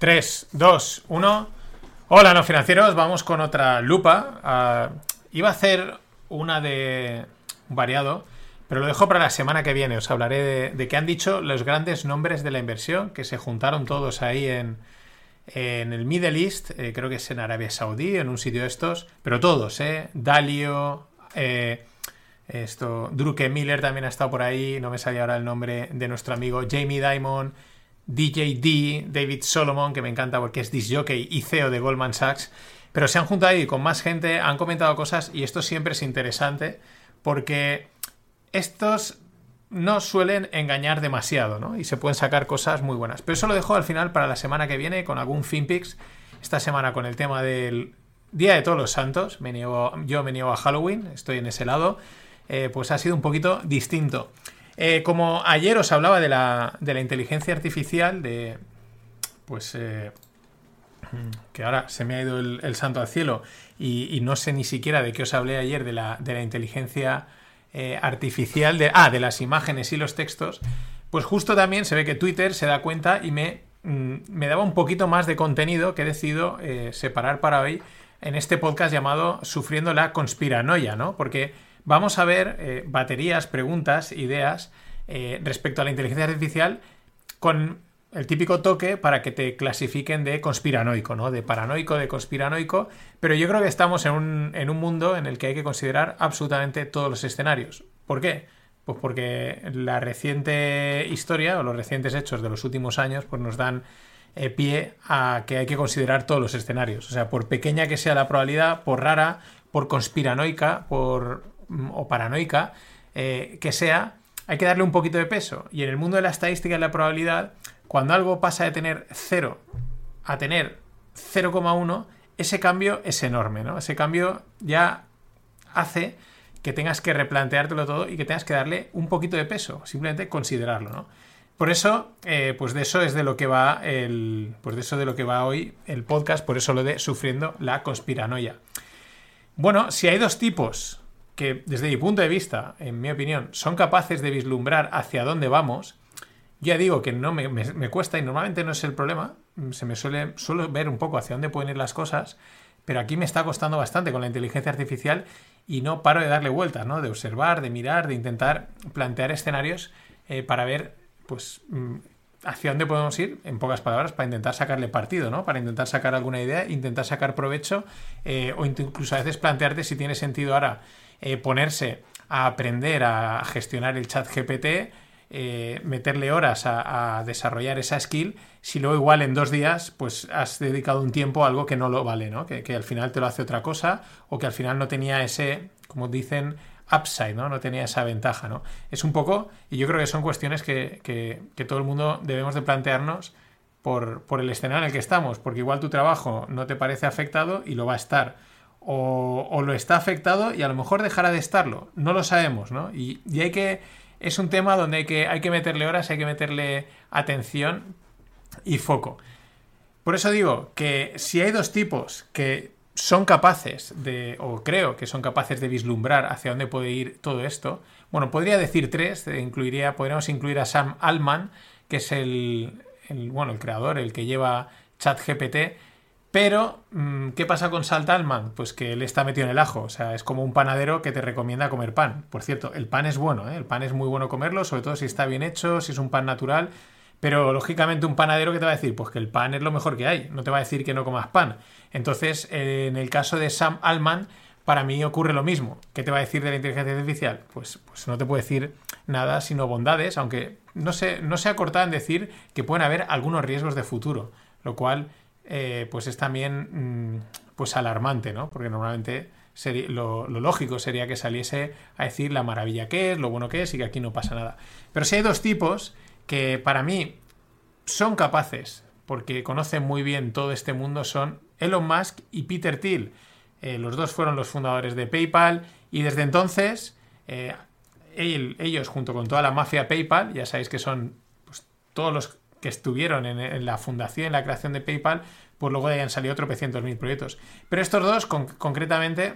3, 2, 1. Hola, no financieros. Vamos con otra lupa. Ah, iba a hacer una de variado, pero lo dejo para la semana que viene. Os hablaré de, de qué han dicho los grandes nombres de la inversión, que se juntaron todos ahí en, en el Middle East, eh, creo que es en Arabia Saudí, en un sitio de estos, pero todos, ¿eh? Dalio, eh, esto, Druke Miller también ha estado por ahí, no me salía ahora el nombre de nuestro amigo Jamie Dimon, DJ D, David Solomon, que me encanta porque es disjockey y CEO de Goldman Sachs, pero se han juntado ahí con más gente, han comentado cosas y esto siempre es interesante porque estos no suelen engañar demasiado, ¿no? Y se pueden sacar cosas muy buenas. Pero eso lo dejo al final para la semana que viene con algún FinPix. Esta semana con el tema del Día de Todos los Santos. Yo me niego a Halloween, estoy en ese lado. Eh, pues ha sido un poquito distinto. Eh, como ayer os hablaba de la, de la inteligencia artificial, de. Pues. Eh, que ahora se me ha ido el, santo al cielo y, no sé ni siquiera de qué os hablé ayer de la, de la inteligencia eh, artificial de, ah, de las imágenes y los textos, pues justo también se ve que Twitter se da cuenta y me, mm, me daba un poquito más de contenido que he decidido separar para hoy en este podcast llamado Sufriendo la conspiranoia, ¿no? Porque vamos a ver eh, baterías, preguntas, ideas respecto a la inteligencia artificial con el típico toque para que te clasifiquen de conspiranoico, ¿no? De paranoico, de conspiranoico. Pero yo creo que estamos en un, en un mundo en el que hay que considerar absolutamente todos los escenarios. ¿Por qué? Pues porque la reciente historia o los recientes hechos de los últimos años pues nos dan eh, pie a que hay que considerar todos los escenarios. O sea, por pequeña que sea la probabilidad, por rara, por conspiranoica por, o paranoica eh, que sea, hay que darle un poquito de peso. Y en el mundo de la estadística y la probabilidad, cuando algo pasa de tener 0 a tener 0,1, ese cambio es enorme, ¿no? Ese cambio ya hace que tengas que replanteártelo todo y que tengas que darle un poquito de peso, simplemente considerarlo, ¿no? Por eso, eh, pues de eso es de lo que va el. Pues de eso de lo que va hoy el podcast, por eso lo de sufriendo la conspiranoia. Bueno, si hay dos tipos que, desde mi punto de vista, en mi opinión, son capaces de vislumbrar hacia dónde vamos, ya digo que no me, cuesta y normalmente no es el problema. Se me suele ver un poco hacia dónde pueden ir las cosas, pero aquí me está costando bastante con la inteligencia artificial y no paro de darle vueltas, ¿no? De observar, de mirar, de intentar plantear escenarios eh, para ver, pues, mm, hacia dónde podemos ir, en pocas palabras, para intentar sacarle partido, ¿no? Para intentar sacar alguna idea, intentar sacar provecho eh, o incluso a veces plantearte si tiene sentido ahora eh, ponerse a aprender a gestionar el chat GPT eh, meterle horas a, desarrollar esa skill, si luego igual en dos días pues has dedicado un tiempo a algo que no lo vale, ¿no? Que, al final te lo hace otra cosa o que al final no tenía ese, como dicen, upside, ¿no? No tenía esa ventaja, ¿no? Es un poco, y yo creo que son cuestiones que, todo el mundo debemos de plantearnos por, por, el escenario en el que estamos, porque igual tu trabajo no te parece afectado y lo va a estar. O, o lo está afectado y a lo mejor dejará de estarlo. No lo sabemos, ¿no? Y, y hay que es un tema donde hay que, hay que meterle horas, hay que meterle atención y foco. Por eso digo que si hay dos tipos que son capaces de, o creo que son capaces de vislumbrar hacia dónde puede ir todo esto, bueno, podría decir tres, incluiría, podríamos incluir a Sam Altman, que es el, el bueno, el creador, el que lleva ChatGPT, pero, mm, ¿qué pasa con Saltalman? Pues que él está metido en el ajo. O sea, es como un panadero que te recomienda comer pan. Por cierto, el pan es bueno, ¿eh? El pan es muy bueno comerlo, sobre todo si está bien hecho, si es un pan natural. Pero, lógicamente, un panadero, ¿qué te va a decir? Pues que el pan es lo mejor que hay. No te va a decir que no comas pan. Entonces, en el caso de Sam Altman, para mí ocurre lo mismo. ¿Qué te va a decir de la inteligencia artificial? Pues, pues no te puede decir nada sino bondades, aunque no se, no se en decir que pueden haber algunos riesgos de futuro. Lo cual eh, pues es también mm, pues alarmante, ¿no? Porque normalmente lo, lógico sería que saliese a decir la maravilla que es, lo bueno que es y que aquí no pasa nada. Pero si hay dos tipos que para mí son capaces, porque conocen muy bien todo este mundo, son Elon Musk y Peter Thiel. Eh, los dos fueron los fundadores de PayPal y desde entonces eh, ellos junto con toda la mafia PayPal, ya sabéis que son pues, todos los que estuvieron en, la fundación, en la creación de PayPal, pues luego hayan salido tropecientos mil proyectos. Pero estos dos, concretamente,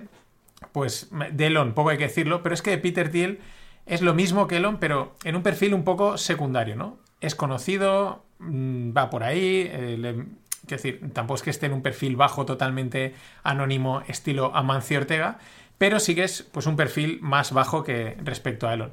pues de Elon, poco hay que decirlo, pero es que Peter Thiel es lo mismo que Elon, pero en un perfil un poco secundario, ¿no? Es conocido, mm, va por ahí, eh, decir, tampoco es que esté en un perfil bajo totalmente anónimo estilo Amancio Ortega, pero sí que es pues un perfil más bajo que respecto a Elon.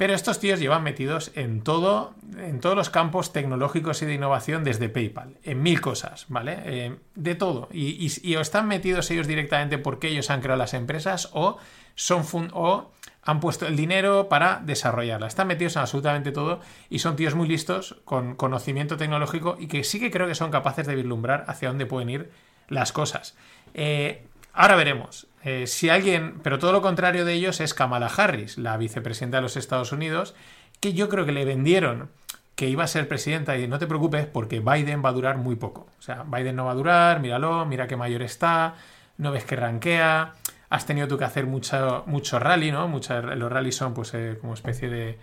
Pero estos tíos llevan metidos en todo, en todos los campos tecnológicos y de innovación desde PayPal, en mil cosas, ¿vale? Eh, de todo. Y, o están metidos ellos directamente porque ellos han creado las empresas o son o han puesto el dinero para desarrollarlas. Están metidos en absolutamente todo y son tíos muy listos, con conocimiento tecnológico y que sí que creo que son capaces de vislumbrar hacia dónde pueden ir las cosas. Eh, ahora veremos. Eh, si alguien, pero todo lo contrario de ellos es Kamala Harris, la vicepresidenta de los Estados Unidos, que yo creo que le vendieron que iba a ser presidenta y no te preocupes porque Biden va a durar muy poco. O sea, Biden no va a durar, míralo, mira qué mayor está, no ves que rankea, has tenido tú que hacer mucho, mucho rally, ¿no? los rallies son pues eh, como especie de,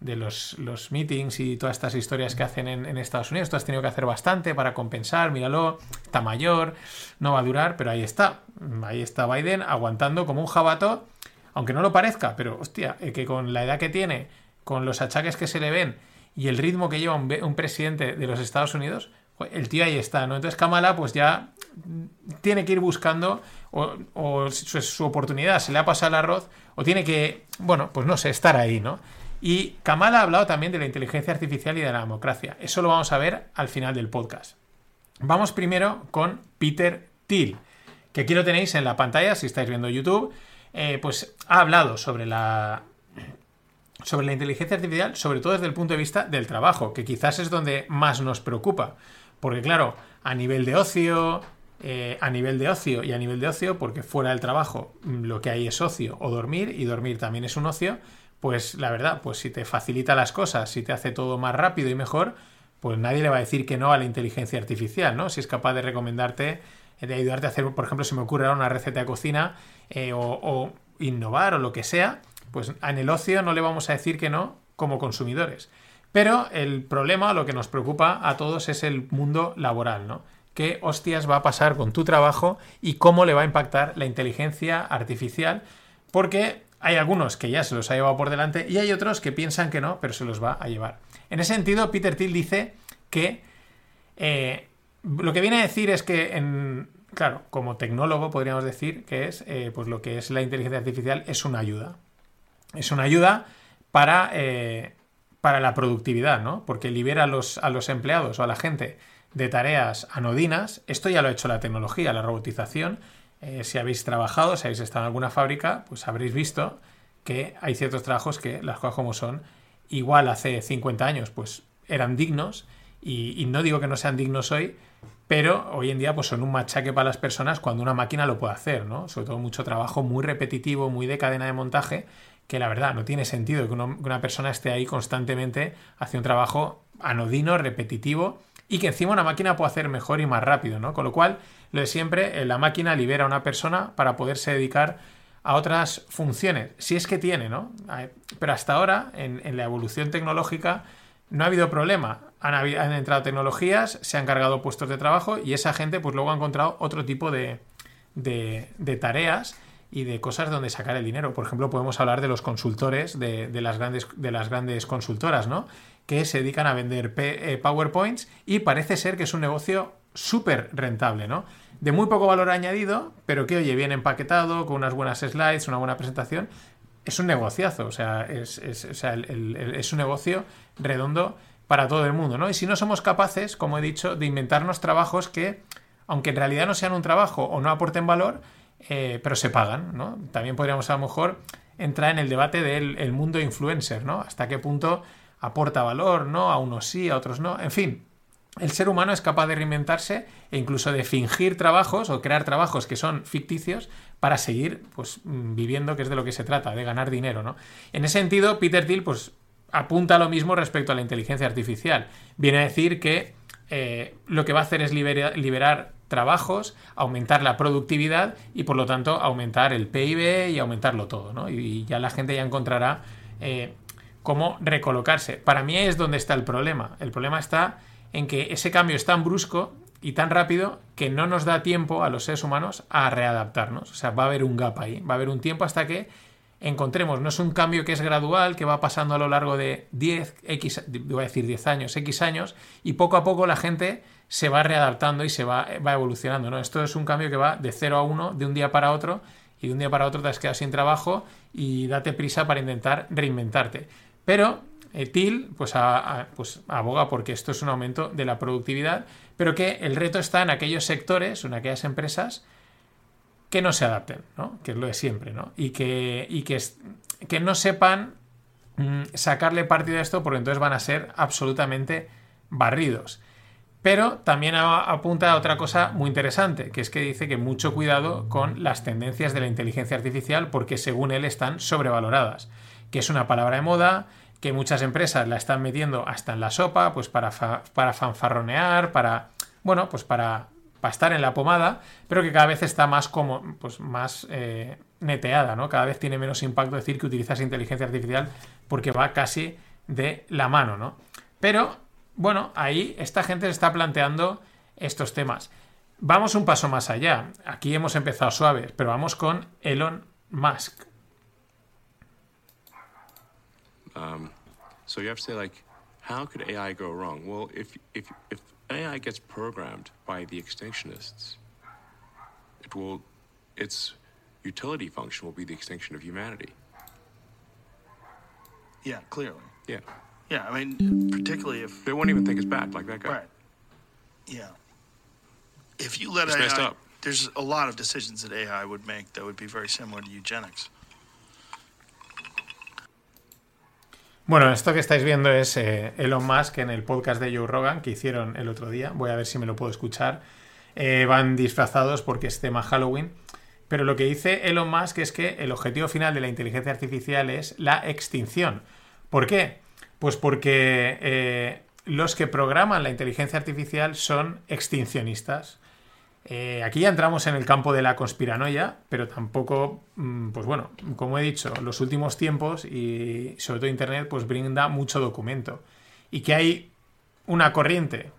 de los, los, meetings y todas estas historias que hacen en, Estados Unidos. Tú has tenido que hacer bastante para compensar, míralo, está mayor, no va a durar, pero ahí está. Ahí está Biden aguantando como un jabato, aunque no lo parezca, pero hostia, eh, que con la edad que tiene, con los achaques que se le ven y el ritmo que lleva un presidente de los Estados Unidos, el tío ahí está, ¿no? Entonces Kamala pues ya tiene que ir buscando o, su, oportunidad, se le ha pasado el arroz, o tiene que, bueno, pues no sé, estar ahí, ¿no? Y Kamala ha hablado también de la inteligencia artificial y de la democracia. Eso lo vamos a ver al final del podcast. Vamos primero con Peter Thiel, que aquí lo tenéis en la pantalla si estáis viendo YouTube. Eh, pues ha hablado sobre la, sobre la inteligencia artificial, sobre todo desde el punto de vista del trabajo, que quizás es donde más nos preocupa. Porque claro, a nivel de ocio, eh, a nivel de ocio y a nivel de ocio, porque fuera del trabajo mm, lo que hay es ocio o dormir, y dormir también es un ocio, pues la verdad, pues si te facilita las cosas, si te hace todo más rápido y mejor, pues nadie le va a decir que no a la inteligencia artificial, ¿no? Si es capaz de recomendarte, de ayudarte a hacer, por ejemplo, si me ocurre una receta de cocina eh, o, innovar o lo que sea, pues en el ocio no le vamos a decir que no como consumidores. Pero el problema, lo que nos preocupa a todos es el mundo laboral, ¿no? ¿Qué hostias va a pasar con tu trabajo y cómo le va a impactar la inteligencia artificial? Porque hay algunos que ya se los ha llevado por delante y hay otros que piensan que no, pero se los va a llevar. En ese sentido, Peter Thiel dice que eh, lo que viene a decir es que, claro, como tecnólogo podríamos decir que es, eh, pues lo que es la inteligencia artificial es una ayuda. Es una ayuda para, eh, para la productividad, ¿no? Porque libera a los, a los empleados o a la gente de tareas anodinas. Esto ya lo ha hecho la tecnología, la robotización eh, si habéis trabajado, si habéis estado en alguna fábrica, pues habréis visto que hay ciertos trabajos que, las cosas como son, igual hace 50 años, pues eran dignos, y, no digo que no sean dignos hoy, pero hoy en día pues son un machaque para las personas cuando una máquina lo puede hacer, ¿no? Sobre todo mucho trabajo muy repetitivo, muy de cadena de montaje, que la verdad no tiene sentido que, una persona esté ahí constantemente haciendo un trabajo anodino, repetitivo, y que encima una máquina puede hacer mejor y más rápido, ¿no? Con lo cual, lo de siempre, eh, la máquina libera a una persona para poderse dedicar a otras funciones, si es que tiene, ¿no? Pero hasta ahora, en, la evolución tecnológica, no ha habido problema. Han, entrado tecnologías, se han cargado puestos de trabajo y esa gente pues luego ha encontrado otro tipo de tareas y de cosas donde sacar el dinero. Por ejemplo, podemos hablar de los consultores de, de, las, grandes, de las grandes consultoras, ¿no? Que se dedican a vender eh, PowerPoints y parece ser que es un negocio súper rentable, ¿no? De muy poco valor añadido, pero que, oye, bien empaquetado, con unas buenas slides, una buena presentación. Es un negociazo, o sea, es, es, es un negocio redondo para todo el mundo, ¿no? Y si no somos capaces, como he dicho, de inventarnos trabajos que, aunque en realidad no sean un trabajo o no aporten valor, eh, pero se pagan, ¿no? También podríamos a lo mejor entrar en el debate del mundo influencer, ¿no? Hasta qué punto aporta valor, ¿no? A unos sí, a otros no. En fin, el ser humano es capaz de reinventarse e incluso de fingir trabajos o crear trabajos que son ficticios para seguir pues, viviendo, que es de lo que se trata, de ganar dinero, ¿no? En ese sentido, Peter Thiel pues, apunta lo mismo respecto a la inteligencia artificial. Viene a decir que eh, lo que va a hacer es liberar trabajos, aumentar la productividad y por lo tanto aumentar el PIB y aumentarlo todo, ¿no? Y, ya la gente ya encontrará eh, cómo recolocarse. Para mí es donde está el problema. El problema está en que ese cambio es tan brusco y tan rápido que no nos da tiempo a los seres humanos a readaptarnos. O sea, va a haber un gap ahí, va a haber un tiempo hasta que encontremos, no es un cambio que es gradual, que va pasando a lo largo de 10, X, voy a decir 10 años, X años, y poco a poco la gente se va readaptando y se va, va evolucionando. ¿no? Esto es un cambio que va de 0 a 1 de un día para otro y de un día para otro te has quedado sin trabajo y date prisa para intentar reinventarte. Pero eh, TIL pues, pues, aboga porque esto es un aumento de la productividad, pero que el reto está en aquellos sectores, en aquellas empresas que no se adapten, ¿no? que es lo de siempre, ¿no? y, que, y que, que no sepan mm, sacarle partido a esto porque entonces van a ser absolutamente barridos. Pero también apunta a otra cosa muy interesante, que es que dice que mucho cuidado con las tendencias de la inteligencia artificial porque según él están sobrevaloradas, que es una palabra de moda, que muchas empresas la están metiendo hasta en la sopa, pues para, para fanfarronear, para, bueno, pues para, para, estar en la pomada, pero que cada vez está más como, pues más eh, neteada, ¿no? Cada vez tiene menos impacto decir que utilizas inteligencia artificial porque va casi de la mano, ¿no? Pero bueno, ahí esta gente se está planteando estos temas. Vamos un paso más allá. Aquí hemos empezado suave, pero vamos con Elon Musk. Um, so you have to say like, how could AI go wrong? Well, if if if AI gets programmed by the extinctionists, it will, its utility function will be the extinction of humanity. Yeah, clearly. Yeah. Yeah, I mean, particularly if they won't even think it's bad, like that guy. Right. Yeah. If you let it's AI, messed up. there's a lot of decisions that AI would make that would be very similar to eugenics. Bueno, esto que estáis viendo es eh, Elon Musk en el podcast de Joe Rogan que hicieron el otro día. Voy a ver si me lo puedo escuchar. Eh, van disfrazados porque es tema Halloween. Pero lo que dice Elon Musk es que el objetivo final de la inteligencia artificial es la extinción. ¿Por qué? Pues porque eh, los que programan la inteligencia artificial son extincionistas. Eh, aquí ya entramos en el campo de la conspiranoia, pero tampoco, mm, pues bueno, como he dicho, los últimos tiempos y sobre todo Internet, pues brinda mucho documento. Y que hay una corriente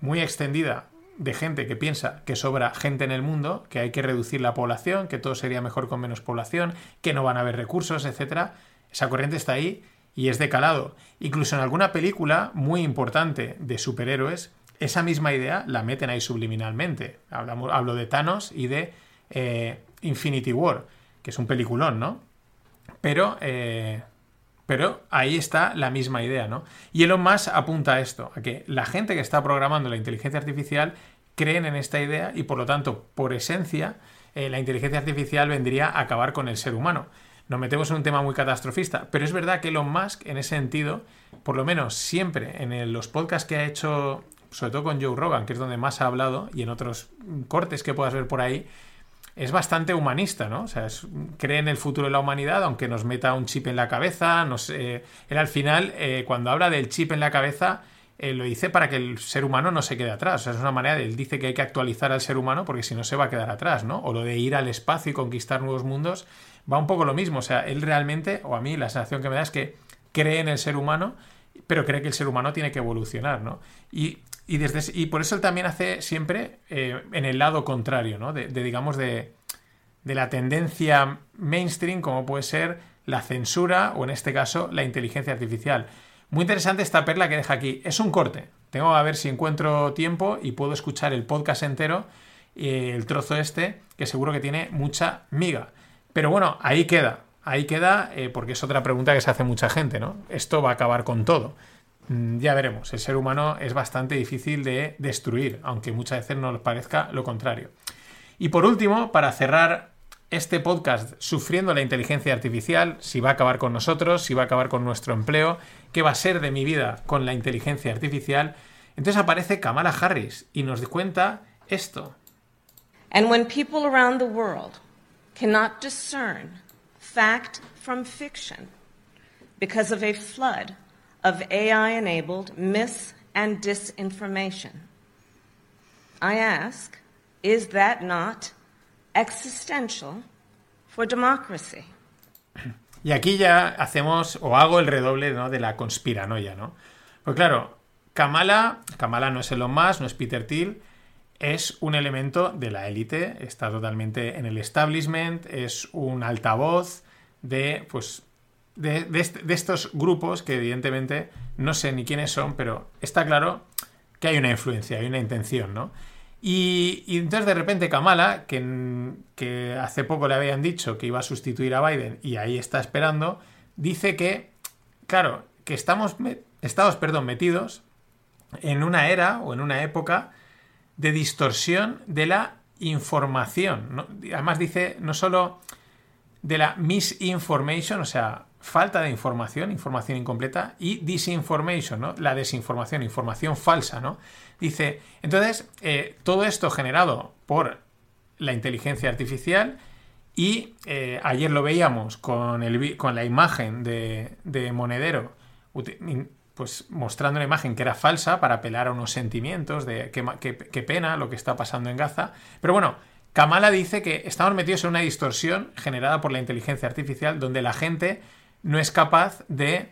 muy extendida de gente que piensa que sobra gente en el mundo, que hay que reducir la población, que todo sería mejor con menos población, que no van a haber recursos, etc. Esa corriente está ahí y es de calado. Incluso en alguna película muy importante de superhéroes, esa misma idea la meten ahí subliminalmente. Hablo de Thanos y de eh, Infinity War, que es un peliculón, ¿no? Pero, eh, pero ahí está la misma idea, ¿no? Y Elon Musk apunta a esto, a que la gente que está programando la inteligencia artificial creen en esta idea y por lo tanto, por esencia, eh, la inteligencia artificial vendría a acabar con el ser humano nos metemos en un tema muy catastrofista. Pero es verdad que Elon Musk, en ese sentido, por lo menos siempre en los podcasts que ha hecho, sobre todo con Joe Rogan, que es donde más ha hablado, y en otros cortes que puedas ver por ahí, es bastante humanista, ¿no? O sea, cree en el futuro de la humanidad, aunque nos meta un chip en la cabeza. Nos, él al final, eh, cuando habla del chip en la cabeza, eh, lo dice para que el ser humano no se quede atrás. O sea, es una manera de, él dice que hay que actualizar al ser humano porque si no se va a quedar atrás, ¿no? O lo de ir al espacio y conquistar nuevos mundos va un poco lo mismo. O sea, él realmente, o a mí la sensación que me da es que cree en el ser humano, pero cree que el ser humano tiene que evolucionar, ¿no? Y, desde, y por eso él también hace siempre eh, en el lado contrario, ¿no? De, digamos, de, de la tendencia mainstream, como puede ser la censura o en este caso la inteligencia artificial. Muy interesante esta perla que deja aquí. Es un corte. Tengo a ver si encuentro tiempo y puedo escuchar el podcast entero, eh, el trozo este, que seguro que tiene mucha miga. Pero bueno, ahí queda. Ahí queda eh, porque es otra pregunta que se hace mucha gente, ¿no? Esto va a acabar con todo. Mm, ya veremos. El ser humano es bastante difícil de destruir, aunque muchas veces nos parezca lo contrario. Y por último, para cerrar este podcast sufriendo la inteligencia artificial, si va a acabar con nosotros, si va a acabar con nuestro empleo, qué va a ser de mi vida con la inteligencia artificial, entonces aparece Kamala Harris y nos cuenta esto. And when people around the world cannot discern fact from fiction because of a flood of AI enabled mis and disinformation. I ask, is that not existential for democracy? Y aquí ya hacemos o hago el redoble ¿no? de la conspiranoia, ¿no? Pues claro, Kamala, Kamala no es Elon Musk, no es Peter Thiel, es un elemento de la élite, está totalmente en el establishment, es un altavoz de, pues, de, estos grupos que evidentemente no sé ni quiénes son, pero está claro que hay una influencia, hay una intención, ¿no? Y, y entonces de repente Kamala, que, que hace poco le habían dicho que iba a sustituir a Biden y ahí está esperando, dice que, claro, que estamos, estamos perdón, metidos en una era o en una época de distorsión de la información. Además dice no solo de la misinformation, o sea, falta de información, información incompleta, y disinformation, ¿no? La desinformación, información falsa, ¿no? Dice, entonces, eh, todo esto generado por la inteligencia artificial y eh, ayer lo veíamos con, el, con la imagen de, de Monedero pues mostrando una imagen que era falsa para apelar a unos sentimientos de qué, pena lo que está pasando en Gaza. Pero bueno, Kamala dice que estamos metidos en una distorsión generada por la inteligencia artificial donde la gente no es capaz de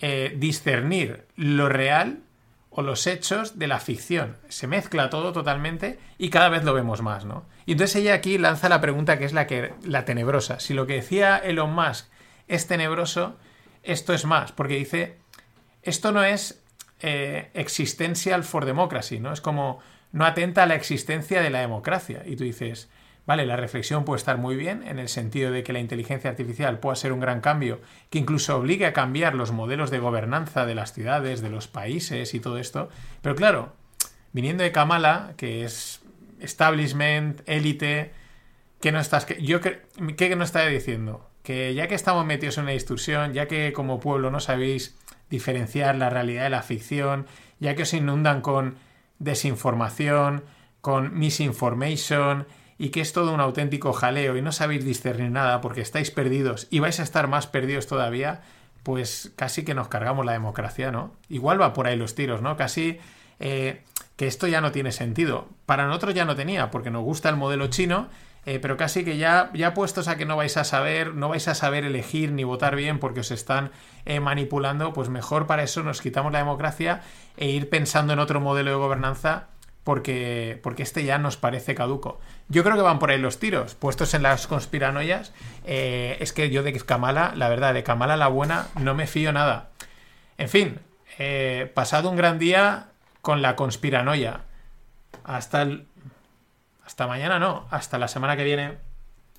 eh, discernir lo real o los hechos de la ficción. Se mezcla todo totalmente y cada vez lo vemos más, ¿no? Y entonces ella aquí lanza la pregunta que es la que la tenebrosa. Si lo que decía Elon Musk es tenebroso, esto es más, porque dice esto no es eh, existential for democracy, ¿no? Es como no atenta a la existencia de la democracia. Y tú dices, vale, la reflexión puede estar muy bien en el sentido de que la inteligencia artificial pueda ser un gran cambio que incluso obligue a cambiar los modelos de gobernanza de las ciudades, de los países y todo esto. Pero claro, viniendo de Kamala, que es establishment, élite, ¿qué no estás, yo ¿qué no está diciendo? Que ya que estamos metidos en una distorsión, ya que como pueblo no sabéis diferenciar la realidad de la ficción, ya que os inundan con desinformación, con misinformation y que es todo un auténtico jaleo y no sabéis discernir nada porque estáis perdidos y vais a estar más perdidos todavía, pues casi que nos cargamos la democracia, ¿no? Igual va por ahí los tiros, ¿no? Casi eh, que esto ya no tiene sentido. Para nosotros ya no tenía, porque nos gusta el modelo chino eh, pero casi que ya, ya puestos a que no vais a saber, no vais a saber elegir ni votar bien porque os están eh, manipulando, pues mejor para eso nos quitamos la democracia e ir pensando en otro modelo de gobernanza porque, porque este ya nos parece caduco. Yo creo que van por ahí los tiros, puestos en las conspiranoias. Eh, es que yo de Kamala, la verdad, de Kamala la buena, no me fío nada. En fin, pasado un gran día con la conspiranoia. Hasta el hasta mañana no, hasta la semana que viene.